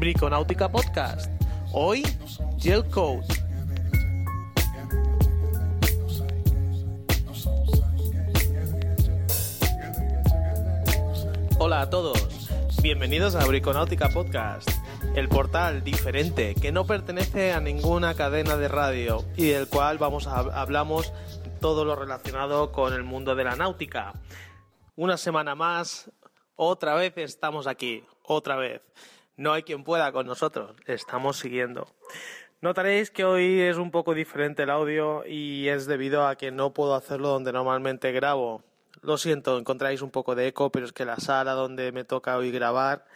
Briconáutica Podcast. Hoy, Gel Code. Hola a todos, bienvenidos a Briconáutica Podcast, el portal diferente que no pertenece a ninguna cadena de radio y del cual vamos a hablamos todo lo relacionado con el mundo de la náutica. Una semana más, otra vez estamos aquí, otra vez. No hay quien pueda con nosotros, estamos siguiendo. Notaréis que hoy es un poco diferente el audio y es debido a que no puedo hacerlo donde normalmente grabo. Lo siento, encontráis un poco de eco, pero es que la sala donde me toca hoy grabar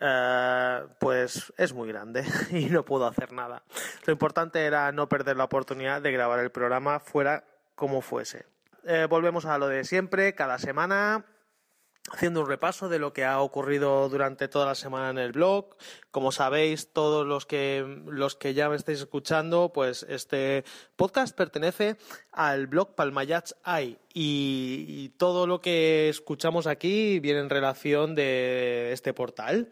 eh, pues es muy grande y no puedo hacer nada. Lo importante era no perder la oportunidad de grabar el programa fuera como fuese. Eh, volvemos a lo de siempre, cada semana haciendo un repaso de lo que ha ocurrido durante toda la semana en el blog. Como sabéis, todos los que, los que ya me estáis escuchando, pues este podcast pertenece al blog Palmayats Hay y, todo lo que escuchamos aquí viene en relación de este portal.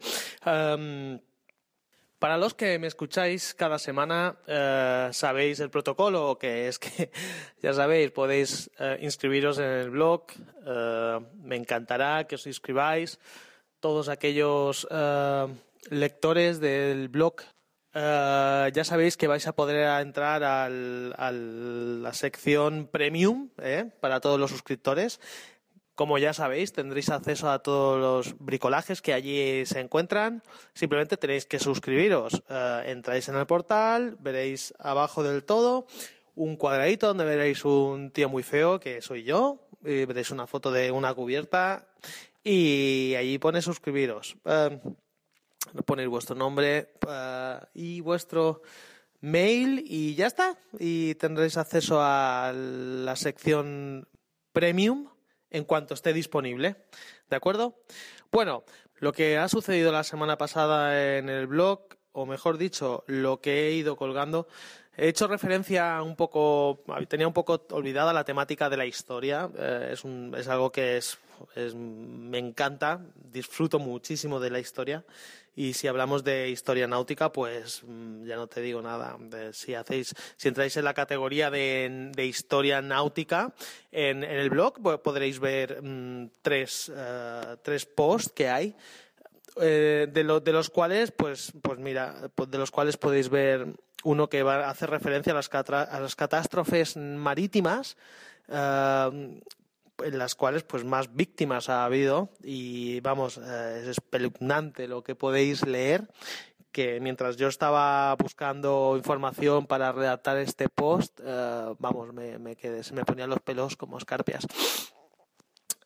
Para los que me escucháis cada semana, eh, sabéis el protocolo, que es que, ya sabéis, podéis eh, inscribiros en el blog. Eh, me encantará que os inscribáis. Todos aquellos lectores del blog, ya sabéis que vais a poder entrar a la sección premium para todos los suscriptores como ya sabéis, tendréis acceso a todos los bricolajes que allí se encuentran. Simplemente tenéis que suscribiros. Eh, entráis en el portal, veréis abajo del todo un cuadradito donde veréis un tío muy feo, que soy yo. Veréis una foto de una cubierta y allí pone suscribiros. Eh, ponéis vuestro nombre eh, y vuestro mail y ya está. Y tendréis acceso a la sección premium en cuanto esté disponible. ¿De acuerdo? Bueno, lo que ha sucedido la semana pasada en el blog, o mejor dicho, lo que he ido colgando, he hecho referencia un poco, tenía un poco olvidada la temática de la historia. Eh, es, algo que es, me encanta, disfruto muchísimo de la historia y si hablamos de historia náutica, pues mm, ya no te digo nada. Si hacéis, si entráis en la categoría de, de historia náutica en, el blog, podréis ver mm, tres, uh, tres posts que hay. Eh, de, lo, de los cuales, pues, pues mira, pues de los cuales podéis ver uno que va a hacer referencia a las, catástrofes marítimas, uh, en las cuales pues más víctimas ha habido y vamos, eh, es espeluznante lo que podéis leer que mientras yo estaba buscando información para redactar este post, eh, vamos, me, me quedé, se me ponían los pelos como escarpias.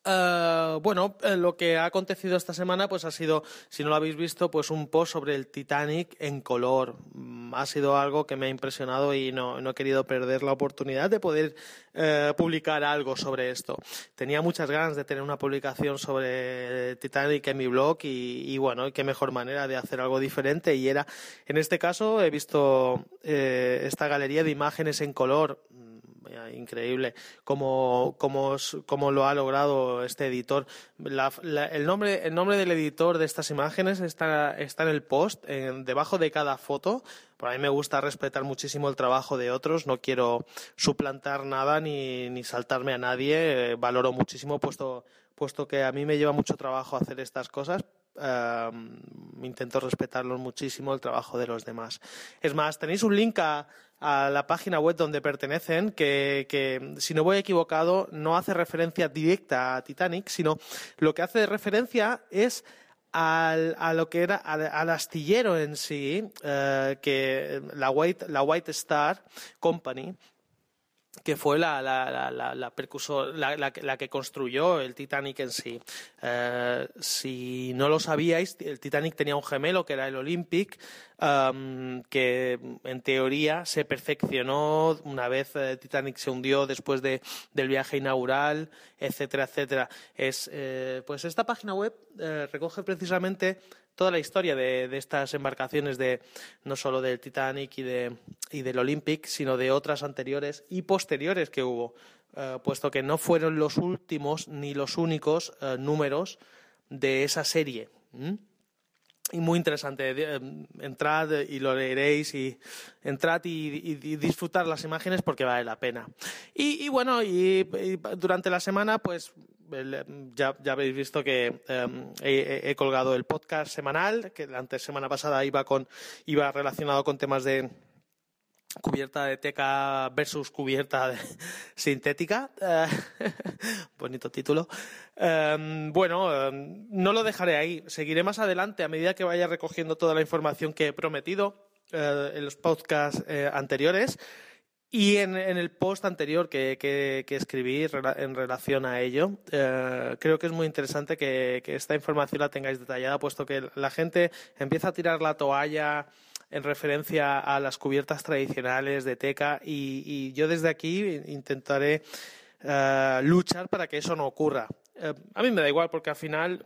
Uh, bueno, eh, lo que ha acontecido esta semana, pues ha sido, si no lo habéis visto, pues un post sobre el Titanic en color. Mm, ha sido algo que me ha impresionado y no, he querido perder la oportunidad de poder uh, publicar algo sobre esto. Tenía muchas ganas de tener una publicación sobre Titanic en mi blog y, y bueno, qué mejor manera de hacer algo diferente y era, en este caso, he visto eh, esta galería de imágenes en color increíble cómo, cómo, cómo, lo ha logrado este editor. El, nombre, el nombre del editor de estas imágenes está, está en el post, en, debajo de cada foto. Por mí me gusta respetar muchísimo el trabajo de otros, no quiero suplantar nada ni, ni saltarme a nadie. Eh, valoro muchísimo, puesto, puesto que a mí me lleva mucho trabajo hacer estas cosas, Uh, intento respetarlos muchísimo el trabajo de los demás. Es más, tenéis un link a, la página web donde pertenecen, que, si no voy equivocado, no hace referencia directa a Titanic, sino lo que hace referencia es al, a lo que era al, astillero en sí, uh, que la White Star Company, que fue la, la, la, la, la que construyó el Titanic en sí. Eh, si no lo sabíais, el Titanic tenía un gemelo que era el Olympic, que en teoría se perfeccionó una vez el eh, Titanic se hundió después de, del viaje inaugural, etcétera, etcétera. Es, eh, pues esta página web eh, recoge precisamente toda la historia de, estas embarcaciones de no solo del Titanic y de y del Olympic, sino de otras anteriores y posteriores que hubo, eh, puesto que no fueron los últimos ni los únicos eh, números de esa serie. Y muy interesante. Eh, entrad y lo leeréis y entrad y, disfrutar las imágenes porque vale la pena. Y, bueno, y, durante la semana, pues ya, habéis visto que em, he, colgado el podcast semanal, que la antes semana pasada iba con iba relacionado con temas de cubierta de teca versus cubierta sintética. Eh, bonito título. Em, bueno, em, no lo dejaré ahí. Seguiré más adelante a medida que vaya recogiendo toda la información que he prometido eh, en los podcasts eh, anteriores. Y en, el post anterior que, escribí en relación a ello, creo que es muy interesante que, que, esta información la tengáis detallada, puesto que la gente empieza a tirar la toalla en referencia a las cubiertas tradicionales de teca y, yo desde aquí intentaré eh, luchar para que eso no ocurra. Eh, a mí me da igual porque al final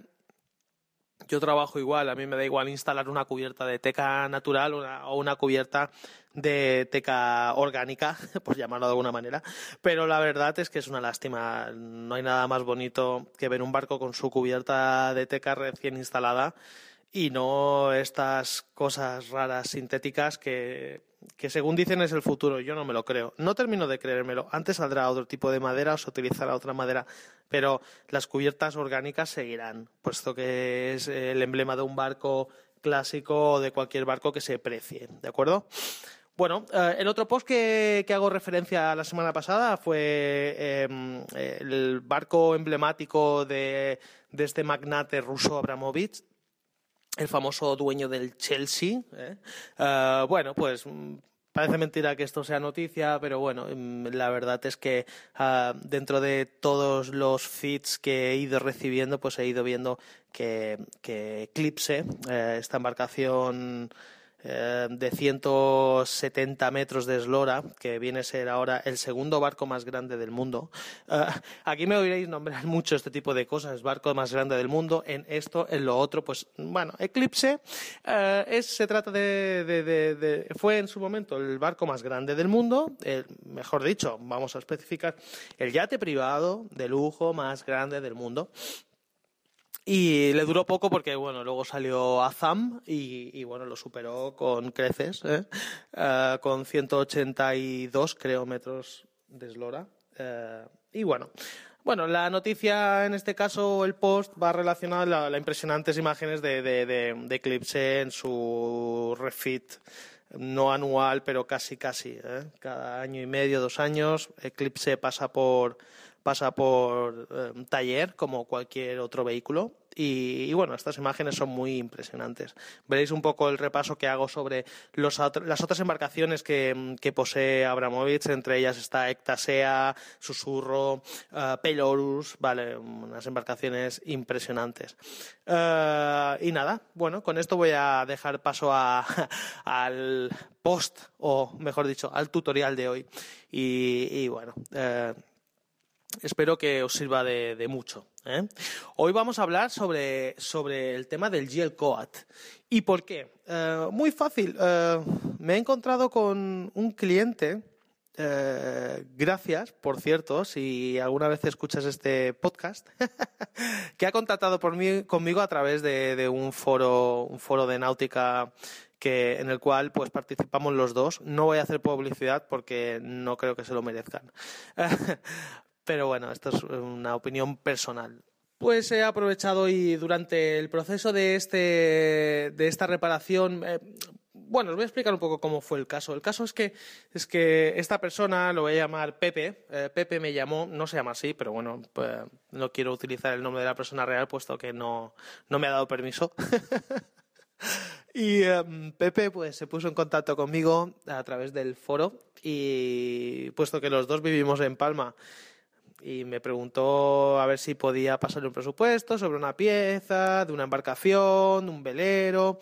yo trabajo igual, a mí me da igual instalar una cubierta de teca natural o una cubierta de teca orgánica, por llamarlo de alguna manera, pero la verdad es que es una lástima. No hay nada más bonito que ver un barco con su cubierta de teca recién instalada y no estas cosas raras sintéticas que, que, según dicen es el futuro. Yo no me lo creo. No termino de creérmelo. Antes saldrá otro tipo de madera o se utilizará otra madera, pero las cubiertas orgánicas seguirán, puesto que es el emblema de un barco clásico o de cualquier barco que se precie. ¿De acuerdo? Bueno, eh, el otro post que, que, hago referencia la semana pasada fue em, el barco emblemático de, de, este magnate ruso Abramovich, el famoso dueño del Chelsea. ¿eh? Ah, bueno, pues mm, parece mentira que esto sea noticia, pero bueno, mm, la verdad es que ah, dentro de todos los feeds que he ido recibiendo, pues he ido viendo que, que Eclipse, eh, esta embarcación eh, de 170 metros de eslora, que viene a ser ahora el segundo barco más grande del mundo. Eh, aquí me oiréis nombrar mucho este tipo de cosas, barco más grande del mundo, en esto, en lo otro, pues bueno, Eclipse eh, es, se trata de, de, fue en su momento el barco más grande del mundo, mejor dicho, vamos a especificar, el yate privado de lujo más grande del mundo. Y le duró poco porque, bueno, luego salió Azam y, y bueno, lo superó con creces, ¿eh? Uh, con 182, creo, metros de eslora. Uh, y bueno, bueno, la noticia en este caso, el post, va relacionado a las impresionantes imágenes de, de, de, de, Eclipse en su refit, no anual, pero casi, casi. ¿eh? Cada año y medio, dos años, Eclipse pasa por pasa por eh, taller como cualquier otro vehículo y, bueno, estas imágenes son muy impresionantes. Veréis un poco el repaso que hago sobre las otras embarcaciones que, posee Abramovich, entre ellas está Ectasea, Susurro, uh, Pelorus, vale, unas embarcaciones impresionantes. Eh, y nada, bueno, con esto voy a dejar paso al post, o mejor dicho, al tutorial de hoy. Y, bueno, espero que os sirva de, mucho. ¿eh? Hoy vamos a hablar sobre, sobre, el tema del GL Coat. ¿Y por qué? Eh, muy fácil. Eh, me he encontrado con un cliente. gracias, por cierto, si alguna vez escuchas este podcast, que ha contactado por mí, conmigo a través de, un foro, un foro de náutica que, en el cual pues participamos los dos. No voy a hacer publicidad porque no creo que se lo merezcan. Pero bueno, esto es una opinión personal. Pues he aprovechado y durante el proceso de, este, de esta reparación, eh, bueno, os voy a explicar un poco cómo fue el caso. El caso es que, es que esta persona, lo voy a llamar Pepe, eh, Pepe me llamó, no se llama así, pero bueno, pues, no quiero utilizar el nombre de la persona real puesto que no, no me ha dado permiso. y em, Pepe pues se puso en contacto conmigo a través del foro y puesto que los dos vivimos en Palma y me preguntó a ver si podía pasarle un presupuesto sobre una pieza, de una embarcación, un velero,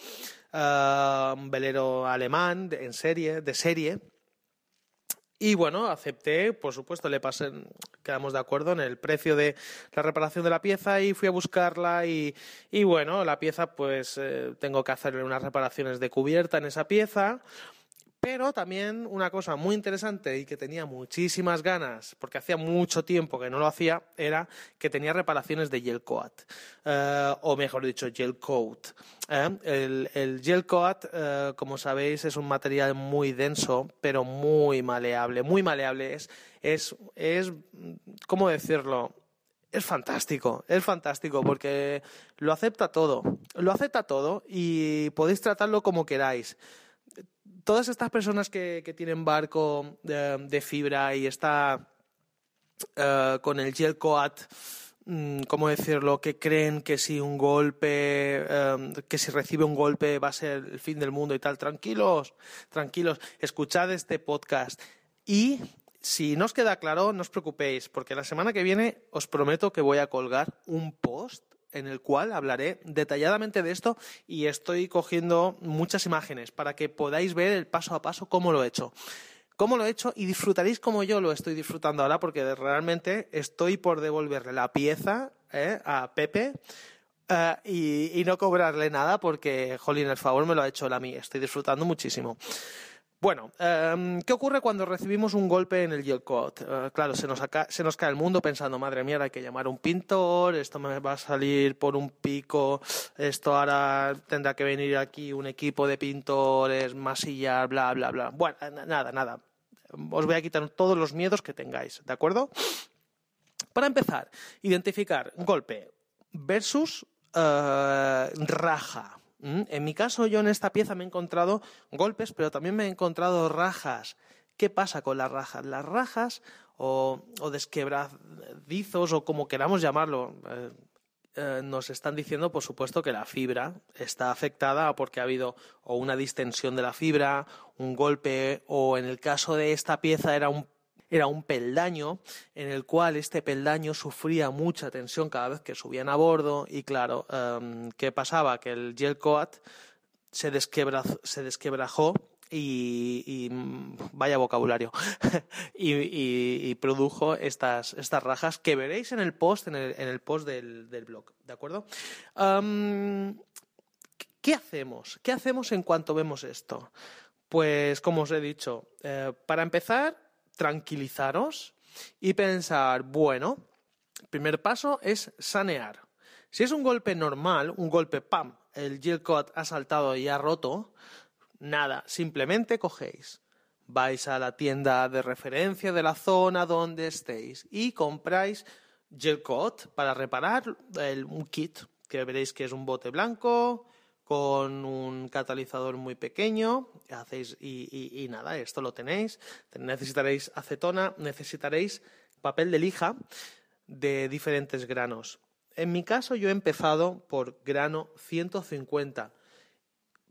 ah, un velero alemán de, en serie, de serie. Y bueno, acepté, por supuesto, le pasé, quedamos de acuerdo en el precio de la reparación de la pieza y fui a buscarla y, y bueno, la pieza pues eh, tengo que hacerle unas reparaciones de cubierta en esa pieza Pero también una cosa muy interesante y que tenía muchísimas ganas, porque hacía mucho tiempo que no lo hacía, era que tenía reparaciones de gel coat, eh, o mejor dicho, gel coat. ¿eh? El, el, gel coat, eh, como sabéis, es un material muy denso, pero muy maleable, muy maleable. Es, es, es ¿cómo decirlo? es fantástico, es fantástico porque lo acepta todo, lo acepta todo y podéis tratarlo como queráis todas estas personas que, tienen barco de, fibra y está eh, con el gel coat, mm, ¿cómo decirlo? Que creen que si un golpe, em, que si recibe un golpe va a ser el fin del mundo y tal. Tranquilos, tranquilos, escuchad este podcast y si no os queda claro, no os preocupéis, porque la semana que viene os prometo que voy a colgar un post en el cual hablaré detalladamente de esto y estoy cogiendo muchas imágenes para que podáis ver el paso a paso cómo lo he hecho. Cómo lo he hecho y disfrutaréis como yo lo estoy disfrutando ahora porque realmente estoy por devolverle la pieza eh, a Pepe eh, y, y, no cobrarle nada porque, jolín, el favor me lo ha hecho él a mí. Estoy disfrutando muchísimo. Bueno, em, ¿qué ocurre cuando recibimos un golpe en el yield eh, claro, se nos, cae el mundo pensando, madre mía, hay que llamar a un pintor, esto me va a salir por un pico, esto ahora tendrá que venir aquí un equipo de pintores, masillar, bla, bla, bla. Bueno, nada, nada. Os voy a quitar todos los miedos que tengáis, ¿de acuerdo? Para empezar, identificar golpe versus eh, raja. Mm, en mi caso, yo en esta pieza me he encontrado golpes, pero también me he encontrado rajas. ¿Qué pasa con las rajas? Las rajas o, desquebradizos o como queramos llamarlo, eh, eh, nos están diciendo, por supuesto, que la fibra está afectada porque ha habido o una distensión de la fibra, un golpe o en el caso de esta pieza era un era un peldaño en el cual este peldaño sufría mucha tensión cada vez que subían a bordo y claro, em, ¿qué pasaba? Que el gel coat se, se desquebrajó y, vaya vocabulario. Y, produjo estas, estas rajas que veréis en el post en el, post del, blog de acuerdo em, qué hacemos qué hacemos en cuanto vemos esto pues como os he dicho eh, para empezar tranquilizaros y pensar, bueno, el primer paso es sanear. Si es un golpe normal, un golpe pam, el gel coat ha saltado y ha roto, nada, simplemente cogéis, vais a la tienda de referencia de la zona donde estéis y compráis gel coat para reparar un kit que veréis que es un bote blanco con un catalizador muy pequeño, hacéis y, nada, esto lo tenéis. Necesitaréis acetona, necesitaréis papel de lija de diferentes granos. En mi caso yo he empezado por grano 150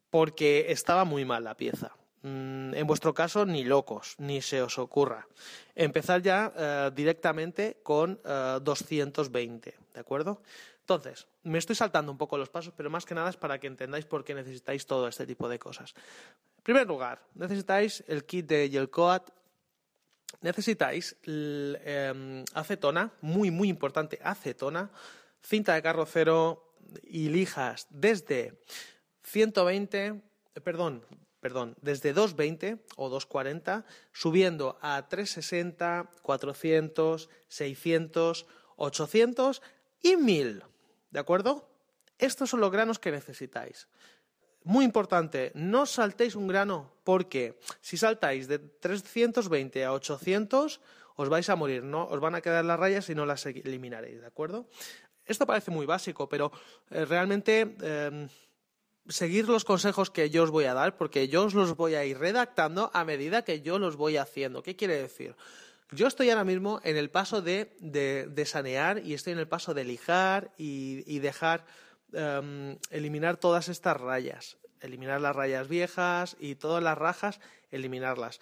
porque estaba muy mal la pieza. Mm, en vuestro caso, ni locos, ni se os ocurra. Empezar ya eh, directamente con 220, eh, ¿de acuerdo? Entonces, me estoy saltando un poco los pasos, pero más que nada es para que entendáis por qué necesitáis todo este tipo de cosas. En primer lugar, necesitáis el kit de Gel Coat, necesitáis em, acetona, muy, muy importante, acetona, cinta de carrocero y lijas desde 120, perdón, perdón, desde 220 o 240, subiendo a 360, 400, 600, 800 y 1000. ¿De acuerdo? Estos son los granos que necesitáis. Muy importante, no saltéis un grano porque si saltáis de 320 a 800 os vais a morir, no os van a quedar las rayas y no las eliminaréis, ¿de acuerdo? Esto parece muy básico, pero eh, realmente eh, seguir los consejos que yo os voy a dar porque yo os los voy a ir redactando a medida que yo los voy haciendo. ¿Qué quiere decir? Yo estoy ahora mismo en el paso de, sanear y estoy en el paso de lijar y, dejar em, eliminar todas estas rayas, eliminar las rayas viejas y todas las rajas, eliminarlas.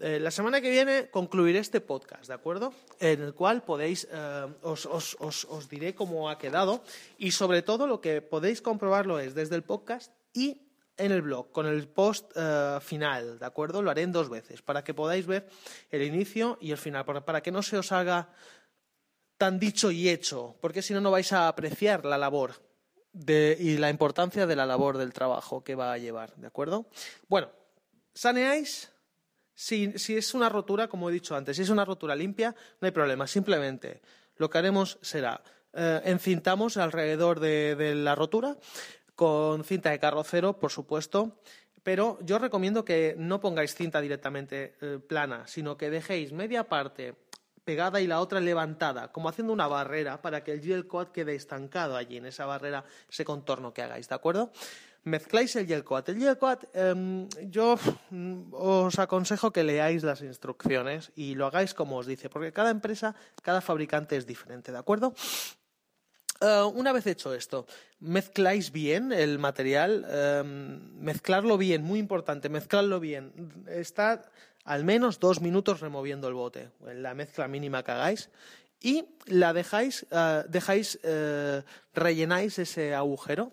Eh, la semana que viene concluiré este podcast, ¿de acuerdo? En el cual podéis, eh, os, os, diré cómo ha quedado y sobre todo lo que podéis comprobarlo es desde el podcast y en el blog con el post eh, final, ¿de acuerdo? Lo haré en dos veces para que podáis ver el inicio y el final, para que no se os haga tan dicho y hecho, porque si no, no vais a apreciar la labor y la importancia de la labor del trabajo que va a llevar, ¿de acuerdo? Bueno, saneáis si, es una rotura, como he dicho antes, si es una rotura limpia, no hay problema. Simplemente lo que haremos será eh, encintamos alrededor de, la rotura con cinta de carrocero, por supuesto. Pero yo recomiendo que no pongáis cinta directamente eh, plana, sino que dejéis media parte pegada y la otra levantada, como haciendo una barrera para que el gel coat quede estancado allí en esa barrera, ese contorno que hagáis, ¿de acuerdo? Mezcláis el gel coat. El gel coat, em, yo mm, os aconsejo que leáis las instrucciones y lo hagáis como os dice, porque cada empresa, cada fabricante es diferente, ¿de acuerdo? Eh, una vez hecho esto, mezcláis bien el material, em, mezclarlo bien, muy importante, mezclarlo bien. Está al menos dos minutos removiendo el bote, la mezcla mínima que hagáis, y la dejáis, eh, dejáis, eh, rellenáis ese agujero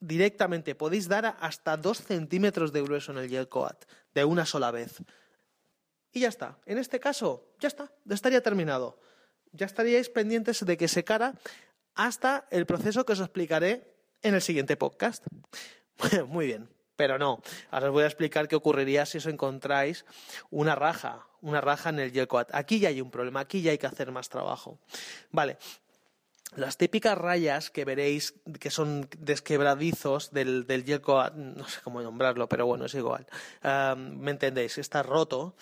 directamente. Podéis dar hasta dos centímetros de grueso en el gel coat, de una sola vez. Y ya está. En este caso, ya está, ya estaría terminado. Ya estaríais pendientes de que secara hasta el proceso que os explicaré en el siguiente podcast. Muy bien. Pero no, ahora os voy a explicar qué ocurriría si os encontráis una raja, una raja en el gel coat. Aquí ya hay un problema, aquí ya hay que hacer más trabajo. Vale, las típicas rayas que veréis que son desquebradizos del, del gel coat, no sé cómo nombrarlo, pero bueno, es igual. ¿Me entendéis? Está roto.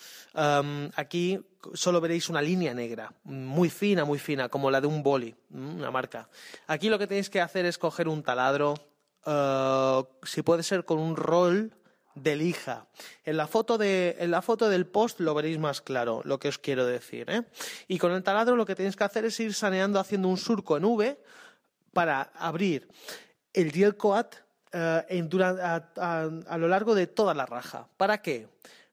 aquí solo veréis una línea negra, muy fina, muy fina, como la de un boli, una marca. Aquí lo que tenéis que hacer es coger un taladro, eh, si puede ser con un rol de lija. En la, foto de, en la foto del post lo veréis más claro lo que os quiero decir. ¿eh? Y con el taladro lo que tenéis que hacer es ir saneando haciendo un surco en V para abrir el coat eh, a, lo largo de toda la raja. ¿Para qué?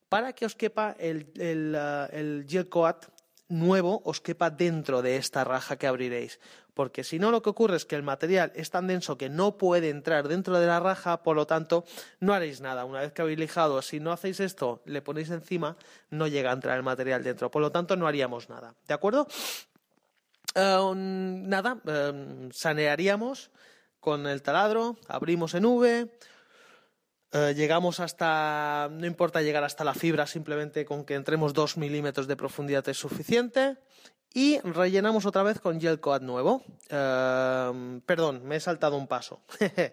Para que os quepa el, el, gel coat nuevo os quepa dentro de esta raja que abriréis. Porque si no, lo que ocurre es que el material es tan denso que no puede entrar dentro de la raja, por lo tanto, no haréis nada. Una vez que habéis lijado, si no hacéis esto, le ponéis encima, no llega a entrar el material dentro. Por lo tanto, no haríamos nada. ¿De acuerdo? Eh, nada, eh, sanearíamos con el taladro, abrimos en V, eh, llegamos hasta, no importa llegar hasta la fibra, simplemente con que entremos dos milímetros de profundidad es suficiente. Y rellenamos otra vez con gel coat nuevo. Eh, perdón, me he saltado un paso.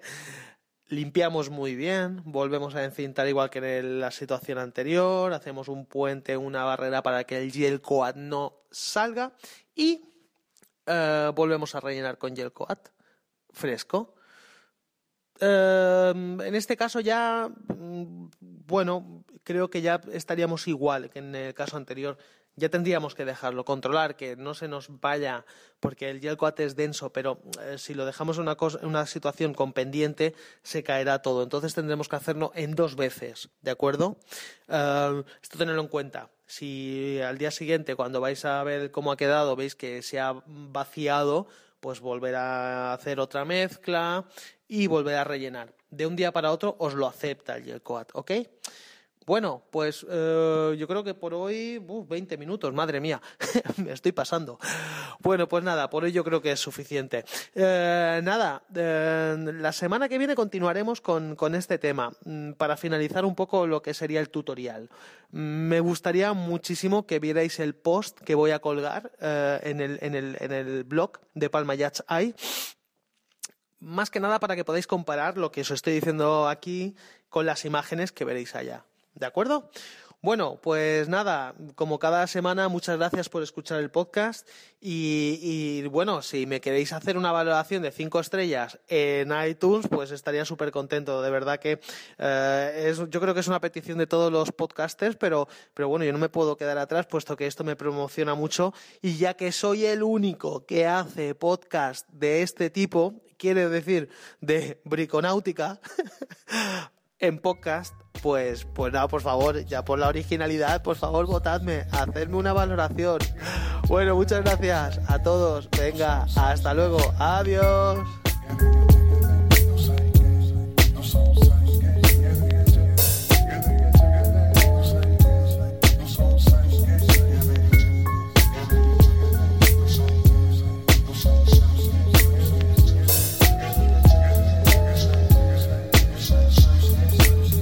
Limpiamos muy bien, volvemos a encintar igual que en la situación anterior, hacemos un puente, una barrera para que el gel coat no salga y eh, volvemos a rellenar con gel coat fresco. Em, en este caso ya, mm, bueno, creo que ya estaríamos igual que en el caso anterior. Ya tendríamos que dejarlo, controlar, que no se nos vaya, porque el gel es denso, pero eh, si lo dejamos en una, situación con pendiente, se caerá todo. Entonces tendremos que hacerlo en dos veces, ¿de acuerdo? Em, esto tenerlo en cuenta. Si al día siguiente, cuando vais a ver cómo ha quedado, veis que se ha vaciado, pues volver a hacer otra mezcla y volver a rellenar. De un día para otro os lo acepta el gel coat, ¿ok? Bueno, pues eh, yo creo que por hoy, 20 minutos, madre mía, me estoy pasando. Bueno, pues nada, por hoy yo creo que es suficiente. Eh, nada, eh, la semana que viene continuaremos con, con, este tema mm, para finalizar un poco lo que sería el tutorial. Mm, me gustaría muchísimo que vierais el post que voy a colgar en el, en, el, en, el, blog de Palma Yachts más que nada para que podáis comparar lo que os estoy diciendo aquí con las imágenes que veréis allá. ¿De acuerdo? Bueno, pues nada, como cada semana, muchas gracias por escuchar el podcast y, bueno, si me queréis hacer una valoración de cinco estrellas en iTunes, pues estaría súper contento. De verdad que eh, yo creo que es una petición de todos los podcasters, pero, pero bueno, yo no me puedo quedar atrás puesto que esto me promociona mucho y ya que soy el único que hace podcast de este tipo, quiere decir de briconáutica, en podcast, pues, pues nada, por favor, ya por la originalidad, por favor, votadme, hacedme una valoración. Bueno, muchas gracias a todos. Venga, hasta luego. Adiós.